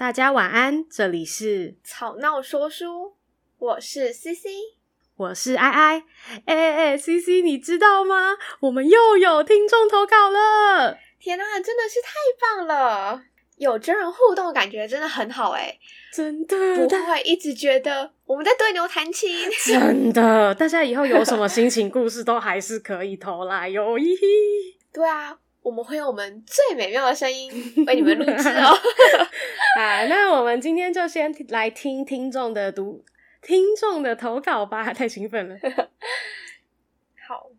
大家晚安，这里是吵闹说书，我是 CC，我是 I I，。哎哎哎，CC，你知道吗？我们又有听众投稿了！天哪，真的是太棒了！有真人互动，感觉真的很好哎，真的不会一直觉得我们在对牛弹琴。真的，大家以后有什么心情故事，都还是可以投来哟。咦，对啊。我们会用我们最美妙的声音 为你们录制哦。啊，那我们今天就先来听听众的读听众的投稿吧，太兴奋了。好，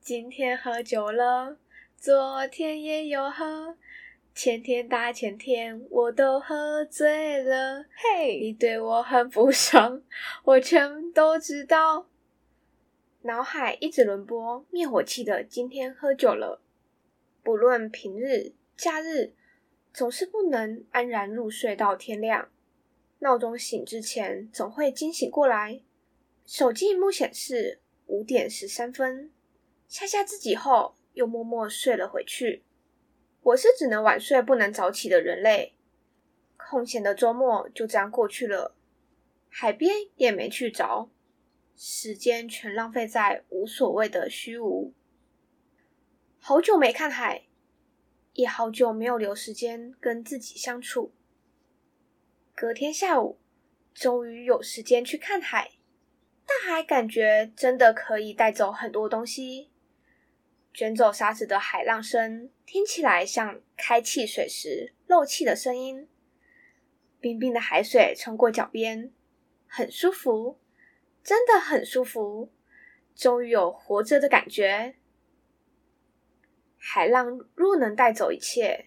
今天喝酒了，昨天也有喝，前天大前天我都喝醉了。嘿，hey, 你对我很不爽，我全都知道。脑海一直轮播灭火器的今天喝酒了，不论平日假日，总是不能安然入睡到天亮。闹钟醒之前总会惊醒过来，手机萤幕显示五点十三分，吓吓自己后又默默睡了回去。我是只能晚睡不能早起的人类，空闲的周末就这样过去了，海边也没去着。时间全浪费在无所谓的虚无。好久没看海，也好久没有留时间跟自己相处。隔天下午，终于有时间去看海。大海感觉真的可以带走很多东西。卷走沙子的海浪声，听起来像开汽水时漏气的声音。冰冰的海水冲过脚边，很舒服。真的很舒服，终于有活着的感觉。海浪若能带走一切，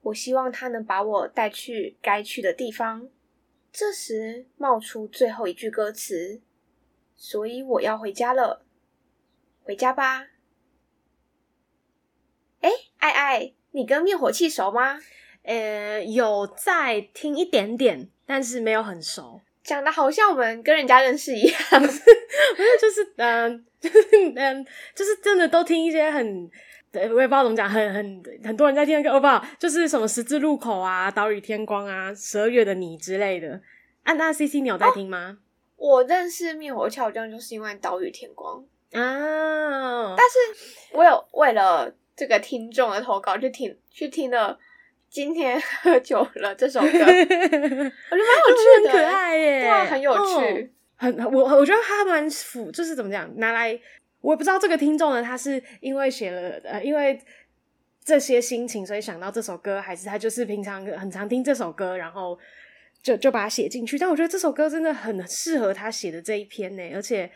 我希望它能把我带去该去的地方。这时冒出最后一句歌词，所以我要回家了。回家吧。哎，爱爱，你跟灭火器熟吗？呃，有在听一点点，但是没有很熟。讲的好像我们跟人家认识一样，不是就是嗯，就是嗯，就是真的都听一些很，我也不知道怎么讲，很很很多人在听那个欧巴，就是什么十字路口啊、岛屿天光啊、十二月的你之类的。啊，那 CC 你有在听吗？哦、我认识灭火器好像就是因为岛屿天光啊，但是我有为了这个听众的投稿去听去听了。今天喝酒了这首歌，我觉得蛮有趣的，很可爱耶，对啊，很有趣，哦、很我我觉得他蛮符，就是怎么讲，拿来我也不知道这个听众呢，他是因为写了呃，因为这些心情，所以想到这首歌，还是他就是平常很常听这首歌，然后就就把它写进去。但我觉得这首歌真的很适合他写的这一篇呢，而且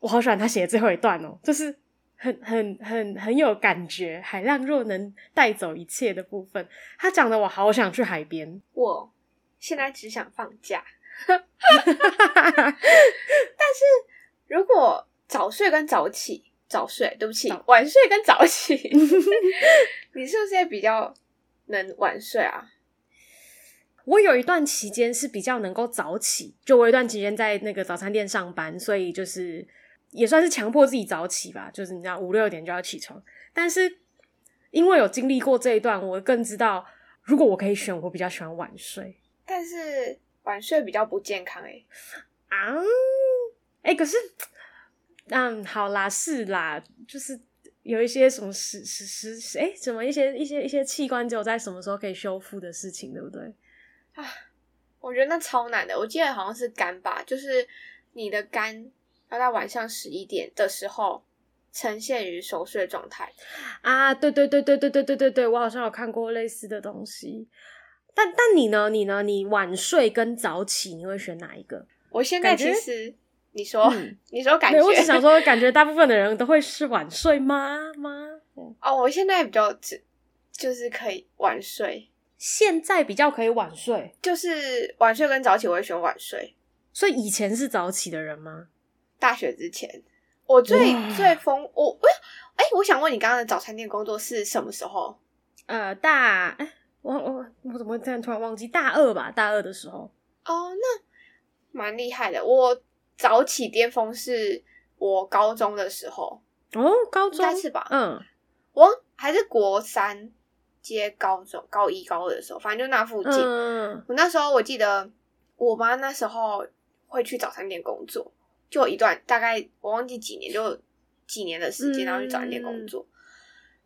我好喜欢他写的最后一段哦，就是。很很很很有感觉，海浪若能带走一切的部分，他讲的我好想去海边。我现在只想放假，但是如果早睡跟早起，早睡对不起，晚睡跟早起，你是不是也比较能晚睡啊？我有一段期间是比较能够早起，就我有一段期间在那个早餐店上班，所以就是。也算是强迫自己早起吧，就是你知道五六点就要起床。但是因为有经历过这一段，我更知道，如果我可以选，我比较喜欢晚睡。但是晚睡比较不健康哎、欸。啊，哎、欸，可是，嗯，好啦，是啦，就是有一些什么时时时，哎、欸，什么一些一些一些器官只有在什么时候可以修复的事情，对不对？啊，我觉得那超难的。我记得好像是肝吧，就是你的肝。要在晚上十一点的时候呈现于熟睡状态啊！对对对对对对对对对，我好像有看过类似的东西。但但你呢？你呢？你晚睡跟早起，你会选哪一个？我现在其实你说、嗯、你说感觉，我只想说，感觉大部分的人都会是晚睡吗？吗？哦，我现在比较只就是可以晚睡，现在比较可以晚睡，就是晚睡跟早起，我会选晚睡。所以以前是早起的人吗？大学之前，我最最疯我哎、欸，我想问你，刚刚的早餐店工作是什么时候？呃，大哎，我我我怎么会这样突然忘记？大二吧，大二的时候。哦，那蛮厉害的。我早起巅峰是我高中的时候。哦，高中是吧？嗯，我还是国三接高中高一高二的时候，反正就那附近。嗯，我那时候我记得，我妈那时候会去早餐店工作，就一段大概我忘记几年，就几年的时间，然后去找一点工作。嗯、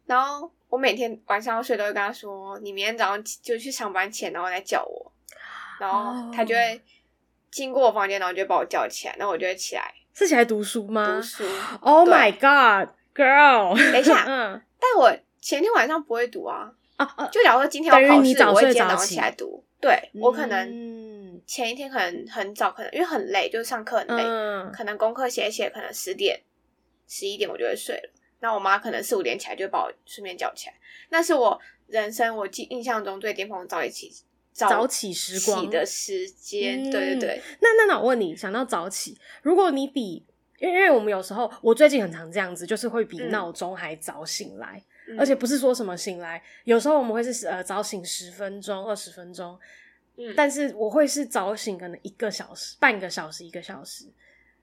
然后我每天晚上要睡都会跟他说：“你明天早上就去上班前，然后来叫我。”然后他就会经过我房间，然后就把我叫起来，然后我就会起来。是起来读书吗？读书。Oh my god，girl！等一下，嗯，但我前天晚上不会读啊。啊啊！就假如说今天要考试，我会今天早上起来读。对，我可能前一天可能很早，可能因为很累，就是上课很累，嗯、可能功课写写，可能十点、十一点我就会睡了。那我妈可能四五点起来就把我顺便叫起来。那是我人生我记印象中最巅峰的早起早起时光的时间。对对对。那那那我问你，想到早起，如果你比，因为因为我们有时候我最近很常这样子，就是会比闹钟还早醒来。嗯而且不是说什么醒来，有时候我们会是呃早醒十分钟、二十分钟，嗯，但是我会是早醒可能一个小时、半个小时、一个小时，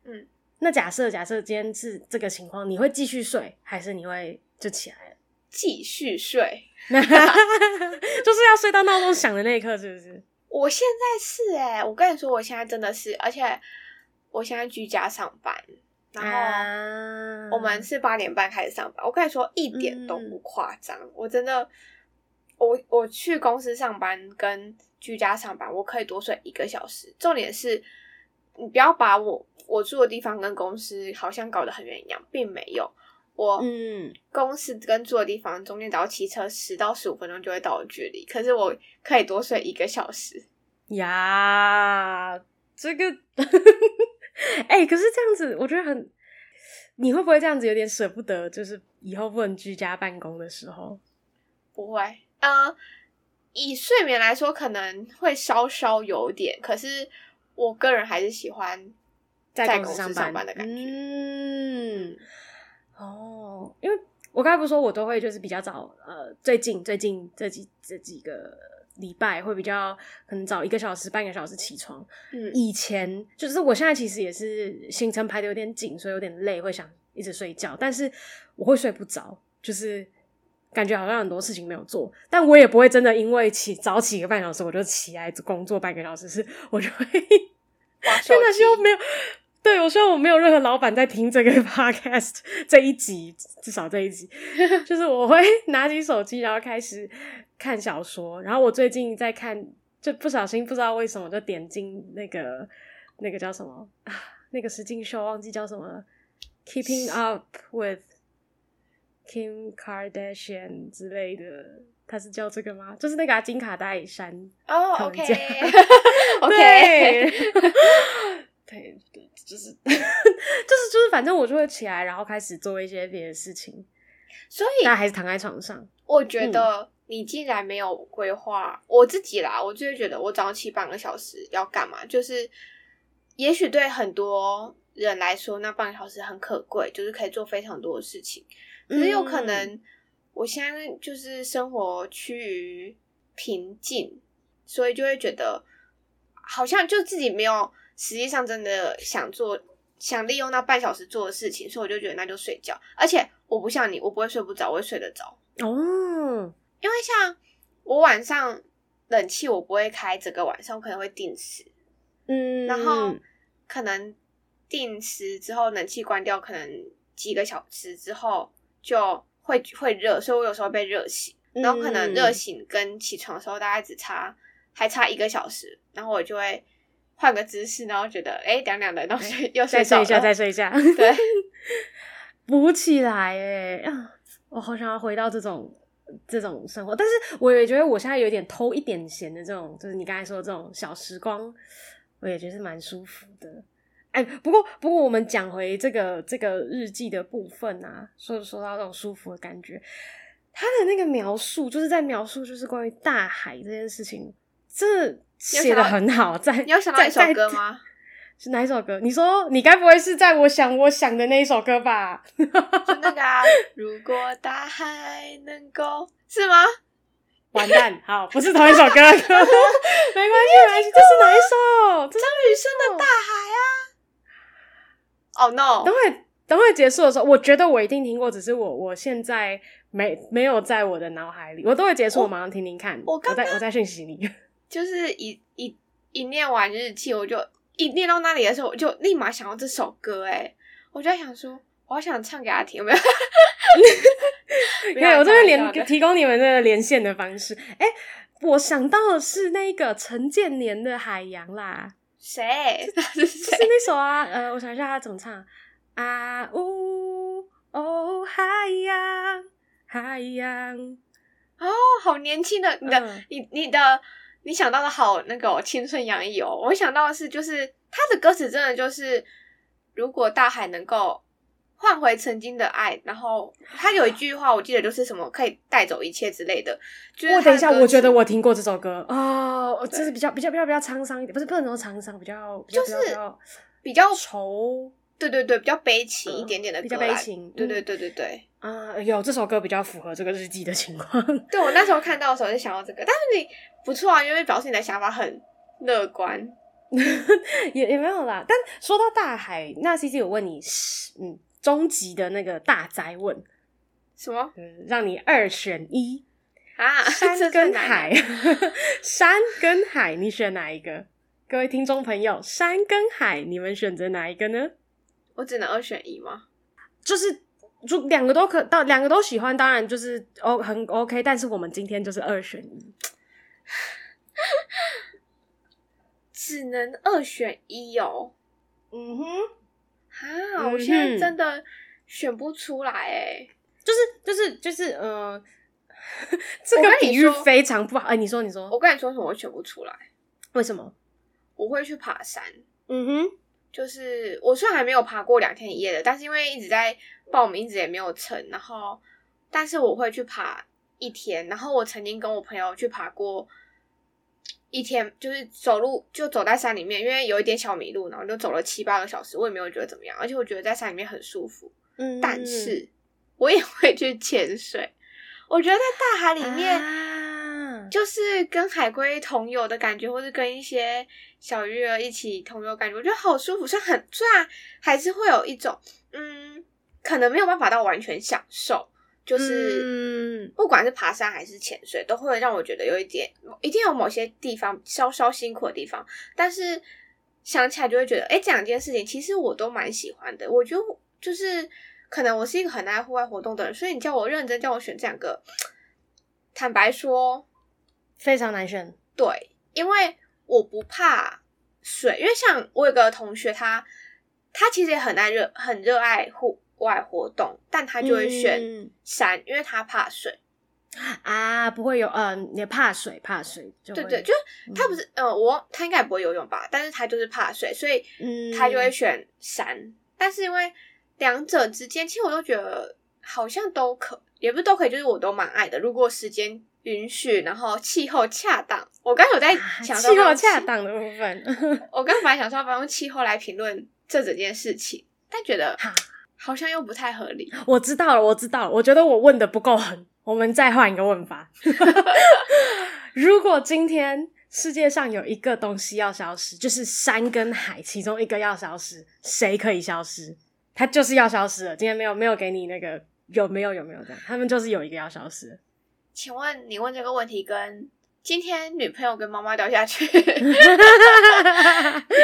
嗯。那假设假设今天是这个情况，你会继续睡，还是你会就起来了？继续睡，就是要睡到闹钟响的那一刻，是不是？我现在是哎、欸，我跟你说，我现在真的是，而且我现在居家上班。然后我们是八点半开始上班，我跟你说一点都不夸张，嗯、我真的，我我去公司上班跟居家上班，我可以多睡一个小时。重点是，你不要把我我住的地方跟公司好像搞得很远一样，并没有。我嗯，公司跟住的地方中间只要骑车十到十五分钟就会到的距离，可是我可以多睡一个小时呀，这个。哎、欸，可是这样子，我觉得很，你会不会这样子有点舍不得？就是以后不能居家办公的时候，不会。呃，以睡眠来说，可能会稍稍有点，可是我个人还是喜欢在公司上班的感觉。嗯，哦，因为我刚才不是说我都会就是比较早，呃，最近最近这几这几个。礼拜会比较可能早一个小时、半个小时起床。嗯，以前就是我现在其实也是行程排的有点紧，所以有点累，会想一直睡觉。但是我会睡不着，就是感觉好像很多事情没有做。但我也不会真的因为起早起一个半小时，我就起来工作半个小时，是我就会。真的希望没有，对，我希望我没有任何老板在听这个 podcast 这一集，至少这一集，就是我会拿起手机，然后开始。看小说，然后我最近在看，就不小心不知道为什么就点进那个那个叫什么啊，那个石进秀忘记叫什么了，Keeping Up with Kim Kardashian 之类的，他是叫这个吗？就是那个金卡戴珊哦，OK，OK，对 对，就是就是 就是，反正我就会起来，然后开始做一些别的事情，所以那还是躺在床上，我觉得、嗯。你既然没有规划，我自己啦，我就会觉得我早上起半个小时要干嘛？就是，也许对很多人来说，那半个小时很可贵，就是可以做非常多的事情。可是有可能，我现在就是生活趋于平静，所以就会觉得好像就自己没有实际上真的想做、想利用那半小时做的事情，所以我就觉得那就睡觉。而且我不像你，我不会睡不着，我会睡得着。哦。因为像我晚上冷气我不会开，整个晚上我可能会定时，嗯，然后可能定时之后冷气关掉，可能几个小时之后就会会热，所以我有时候被热醒，然后可能热醒跟起床的时候大概只差还差一个小时，然后我就会换个姿势，然后觉得诶凉凉的，然后睡又睡再睡一下，再睡一下，对，补起来诶啊，我好想要回到这种。这种生活，但是我也觉得我现在有点偷一点闲的这种，就是你刚才说的这种小时光，我也觉得是蛮舒服的。哎，不过不过我们讲回这个这个日记的部分啊，说说到这种舒服的感觉，他的那个描述就是在描述就是关于大海这件事情，这写的很好。在你要想到一首歌吗？是哪一首歌？你说你该不会是在我想我想的那一首歌吧？就那个啊，如果大海能够是吗？完蛋，好，不是同一首歌，没关系，没关系，这是哪一首？张雨生的大海啊！Oh no！等会，等会结束的时候，我觉得我一定听过，只是我我现在没没有在我的脑海里。我都会结束，我马上听听看。我刚刚我在我在讯息里，就是一一一念完日记，我就一念到那里的时候，我就立马想到这首歌。哎，我就在想说，我好想唱给他听，有没有？没有，我这边连提供你们这个连线的方式。哎，我想到的是那个陈建年的《海洋》啦。谁？是谁？是那首啊？呃，我想一下他怎么唱。啊呜哦，海洋，海洋，哦，好年轻的，你的，嗯、你你的，你想到的好那个青春洋溢哦。我想到的是，就是他的歌词真的就是，如果大海能够换回曾经的爱，然后他有一句话，我记得就是什么可以带走一切之类的。就是、我等一下，我觉得我听过这首歌哦，就是比较比较比较比较沧桑一点，不是不能说沧桑，比较就是比较愁。对对对，比较悲情一点点的比较悲情。对对对对对，啊，有这首歌比较符合这个日记的情况。对，我那时候看到的时候就想到这个，但是你不错啊，因为表示你的想法很乐观，也也没有啦。但说到大海，那 CC 有问你，嗯，终极的那个大哉问，什么？嗯，让你二选一啊，山跟海，山跟海，你选哪一个？各位听众朋友，山跟海，你们选择哪一个呢？我只能二选一吗？就是，就两个都可到，两个都喜欢，当然就是哦很 OK。但是我们今天就是二选一，只能二选一哦。嗯哼，啊，我现在真的选不出来哎、嗯，就是就是就是呃，这个比喻非常不好。哎、欸，你说你说，我跟你说什么？我选不出来，为什么？我会去爬山。嗯哼。就是我虽然还没有爬过两天一夜的，但是因为一直在报名，一直也没有成。然后，但是我会去爬一天。然后我曾经跟我朋友去爬过一天，就是走路就走在山里面，因为有一点小迷路，然后就走了七八个小时，我也没有觉得怎么样。而且我觉得在山里面很舒服。嗯，但是我也会去潜水。我觉得在大海里面。啊就是跟海龟同游的感觉，或是跟一些小鱼儿一起同游感觉，我觉得好舒服。虽然很，虽然还是会有一种，嗯，可能没有办法到完全享受。就是，不管是爬山还是潜水，都会让我觉得有一点，一定有某些地方稍稍辛苦的地方。但是想起来就会觉得，哎，这两件事情其实我都蛮喜欢的。我觉得就是，可能我是一个很爱户外活动的人，所以你叫我认真叫我选这两个，坦白说。非常难选，对，因为我不怕水，因为像我有个同学他，他他其实也很爱热，很热爱户外活动，但他就会选山，嗯、因为他怕水。啊，不会有，嗯、呃，也怕水，怕水，就对对，就是他不是，嗯、呃，我他应该也不会游泳吧，但是他就是怕水，所以他就会选山，嗯、但是因为两者之间，其实我都觉得好像都可，也不是都可以，就是我都蛮爱的，如果时间。允许，然后气候恰当。我刚有在想气候恰当的部分，我刚本来想说要不要用气候来评论这整件事情，但觉得好像又不太合理。我知道了，我知道了。我觉得我问的不够狠，我们再换一个问法。如果今天世界上有一个东西要消失，就是山跟海其中一个要消失，谁可以消失？它就是要消失了。今天没有没有给你那个有没有有没有这样？他们就是有一个要消失。请问你问这个问题跟今天女朋友跟妈妈掉下去，你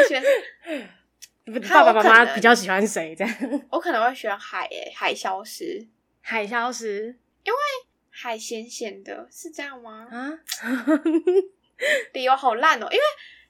选爸爸妈妈比较喜欢谁？这样 我可能会选海诶，海消失，海消失，因为海咸咸的，是这样吗？啊，理由好烂哦！因为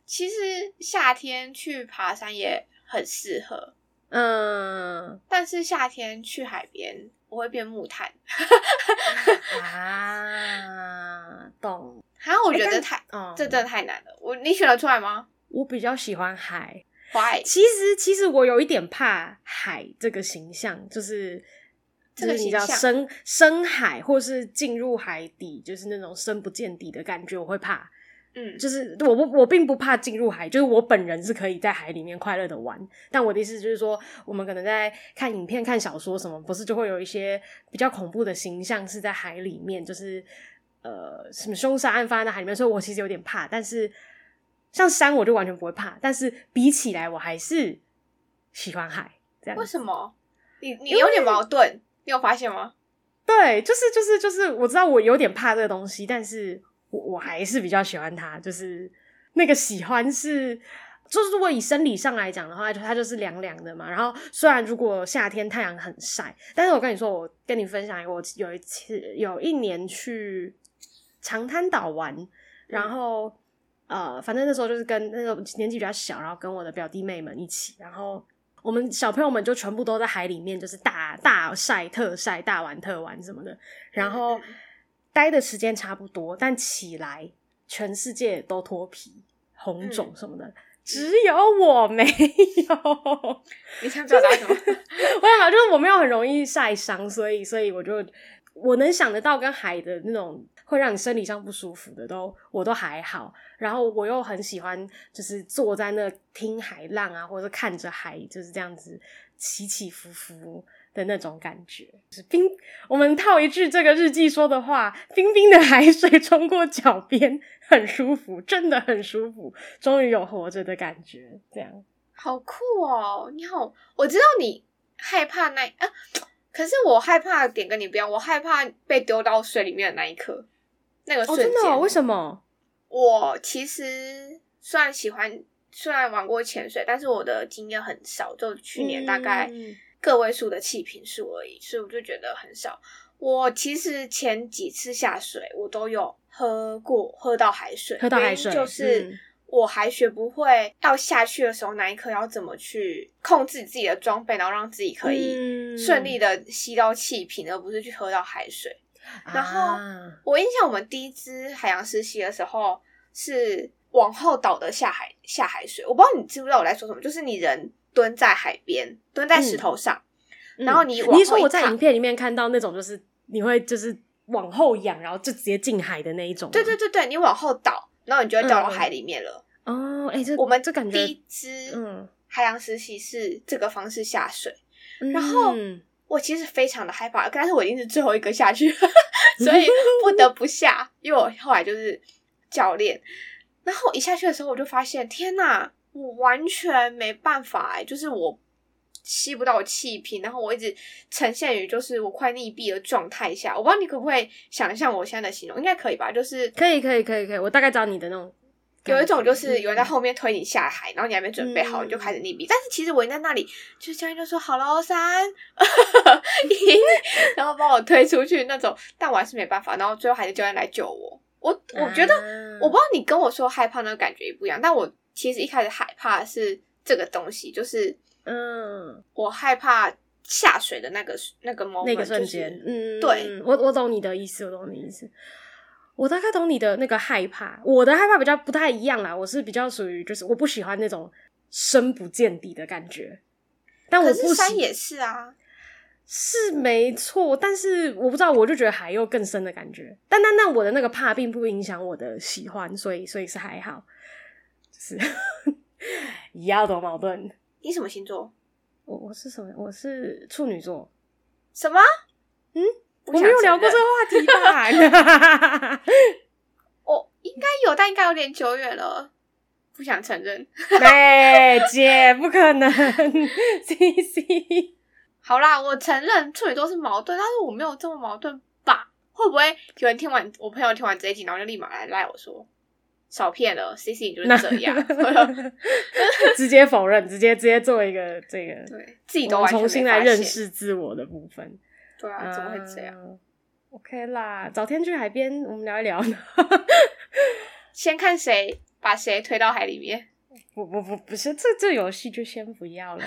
其实夏天去爬山也很适合，嗯，但是夏天去海边。我会变木炭 啊，懂。好像我觉得太，嗯，这真的太难了。我你选得出来吗？我比较喜欢海。Why？其实其实我有一点怕海这个形象，就是这个形象深深海或是进入海底，就是那种深不见底的感觉，我会怕。嗯，就是我不我并不怕进入海，就是我本人是可以在海里面快乐的玩。但我的意思就是说，我们可能在看影片、看小说什么，不是就会有一些比较恐怖的形象是在海里面，就是呃什么凶杀案发生在海里面，所以我其实有点怕。但是像山，我就完全不会怕。但是比起来，我还是喜欢海。这样。为什么？你你有点矛盾，你有发现吗？对，就是就是就是，我知道我有点怕这个东西，但是我我还是比较喜欢它，就是那个喜欢是。就是如果以生理上来讲的话，就它就是凉凉的嘛。然后虽然如果夏天太阳很晒，但是我跟你说，我跟你分享一个，我有一次有一年去长滩岛玩，然后呃，反正那时候就是跟那个年纪比较小，然后跟我的表弟妹们一起，然后我们小朋友们就全部都在海里面，就是大大晒特晒、大玩特玩什么的。然后待的时间差不多，但起来全世界都脱皮、红肿什么的。只有我没有，你想表达什么？我想讲就是我没有很容易晒伤，所以所以我就我能想得到跟海的那种会让你生理上不舒服的都我都还好，然后我又很喜欢就是坐在那听海浪啊，或者看着海就是这样子起起伏伏。的那种感觉，是冰。我们套一句这个日记说的话：冰冰的海水冲过脚边，很舒服，真的很舒服。终于有活着的感觉，这样好酷哦！你好，我知道你害怕那啊，可是我害怕的点跟你不一样，我害怕被丢到水里面的那一刻，那个瞬间。哦，真的哦？为什么？我其实虽然喜欢，虽然玩过潜水，但是我的经验很少，就去年大概。嗯个位数的气瓶数而已，所以我就觉得很少。我其实前几次下水，我都有喝过，喝到海水，喝到海水就是我还学不会要下去的时候，那一刻要怎么去控制自己的装备，然后让自己可以顺利的吸到气瓶，而不是去喝到海水。然后我印象，我们第一支海洋实习的时候是往后倒的下海下海水，我不知道你知不知道我在说什么，就是你人。蹲在海边，蹲在石头上，嗯、然后你往后，你说我在影片里面看到那种，就是你会就是往后仰，然后就直接进海的那一种。对对对对，你往后倒，然后你就会掉到海里面了。嗯、哦，哎、欸，这我们这感觉第一支嗯海洋实习是这个方式下水，嗯、然后我其实非常的害怕，但是我已经是最后一个下去，所以不得不下，因为我后来就是教练，然后一下去的时候我就发现，天呐！我完全没办法哎，就是我吸不到气瓶，然后我一直呈现于就是我快溺毙的状态下。我不知道你可不可以想象我现在的形容，应该可以吧？就是可以，可以，可以，可以。我大概知道你的那种，有一种就是有人在后面推你下海，然后你还没准备好，你就开始溺毙。嗯、但是其实我在那里，就是教练就说好了，三一，然后把我推出去那种，但我还是没办法，然后最后还是教练来救我。我我觉得，啊、我不知道你跟我说害怕那个感觉也不一样，但我。其实一开始害怕的是这个东西，就是嗯，我害怕下水的那个那个 moment，那个瞬间，嗯，对，我我懂你的意思，我懂你的意思，我大概懂你的那个害怕。我的害怕比较不太一样啦，我是比较属于就是我不喜欢那种深不见底的感觉，但我不喜欢山也是啊，是没错，但是我不知道，我就觉得海又更深的感觉。但但但我的那个怕并不影响我的喜欢，所以所以是还好。是一样的矛盾。你什么星座？我我是什么？我是处女座。什么？嗯，我没有聊过这个话题吧？我应该有，但应该有点久远了，不想承认。哎，姐，不可能。C C，好啦，我承认处女座是矛盾，但是我没有这么矛盾吧？会不会有人听完我朋友听完这一集，然后就立马来赖我说？少骗了，C C 就是这样 直接否认，直接直接做一个这个，对自己都重新来认识自我的部分。对啊，怎么会这样、uh,？OK 啦，早天去海边，我们聊一聊呢。先看谁把谁推到海里面。不不不，不是这这游戏就先不要了。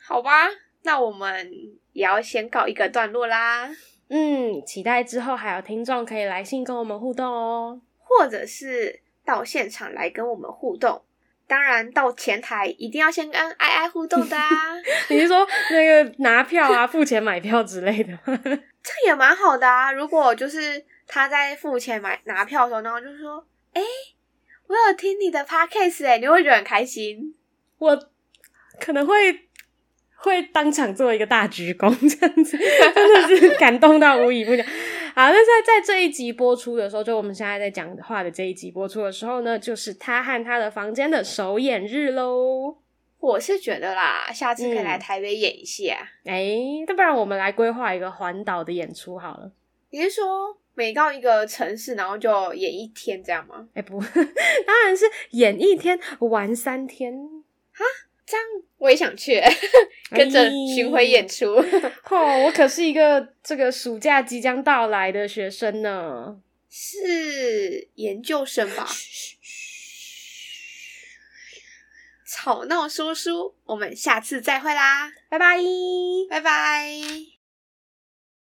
好吧，那我们也要先告一个段落啦。嗯，期待之后还有听众可以来信跟我们互动哦，或者是到现场来跟我们互动。当然，到前台一定要先跟爱爱互动的啊！你是说那个拿票啊、付钱买票之类的吗？这也蛮好的啊。如果就是他在付钱买拿票的时候，然后就说：“哎、欸，我有听你的 podcast 哎，你会觉得很开心。”我可能会。会当场做一个大鞠躬，这样子 真的是感动到无以复加。好，那在在这一集播出的时候，就我们现在在讲话的这一集播出的时候呢，就是他和他的房间的首演日喽。我是觉得啦，下次可以来台北演一下。哎、嗯，那不然我们来规划一个环岛的演出好了。你是说每到一个城市，然后就演一天这样吗？哎，不，当然是演一天玩三天。哈，这样我也想去，跟着巡回演出。哦，我可是一个这个暑假即将到来的学生呢。是研究生吧？吵闹叔叔，我们下次再会啦，拜拜，拜拜。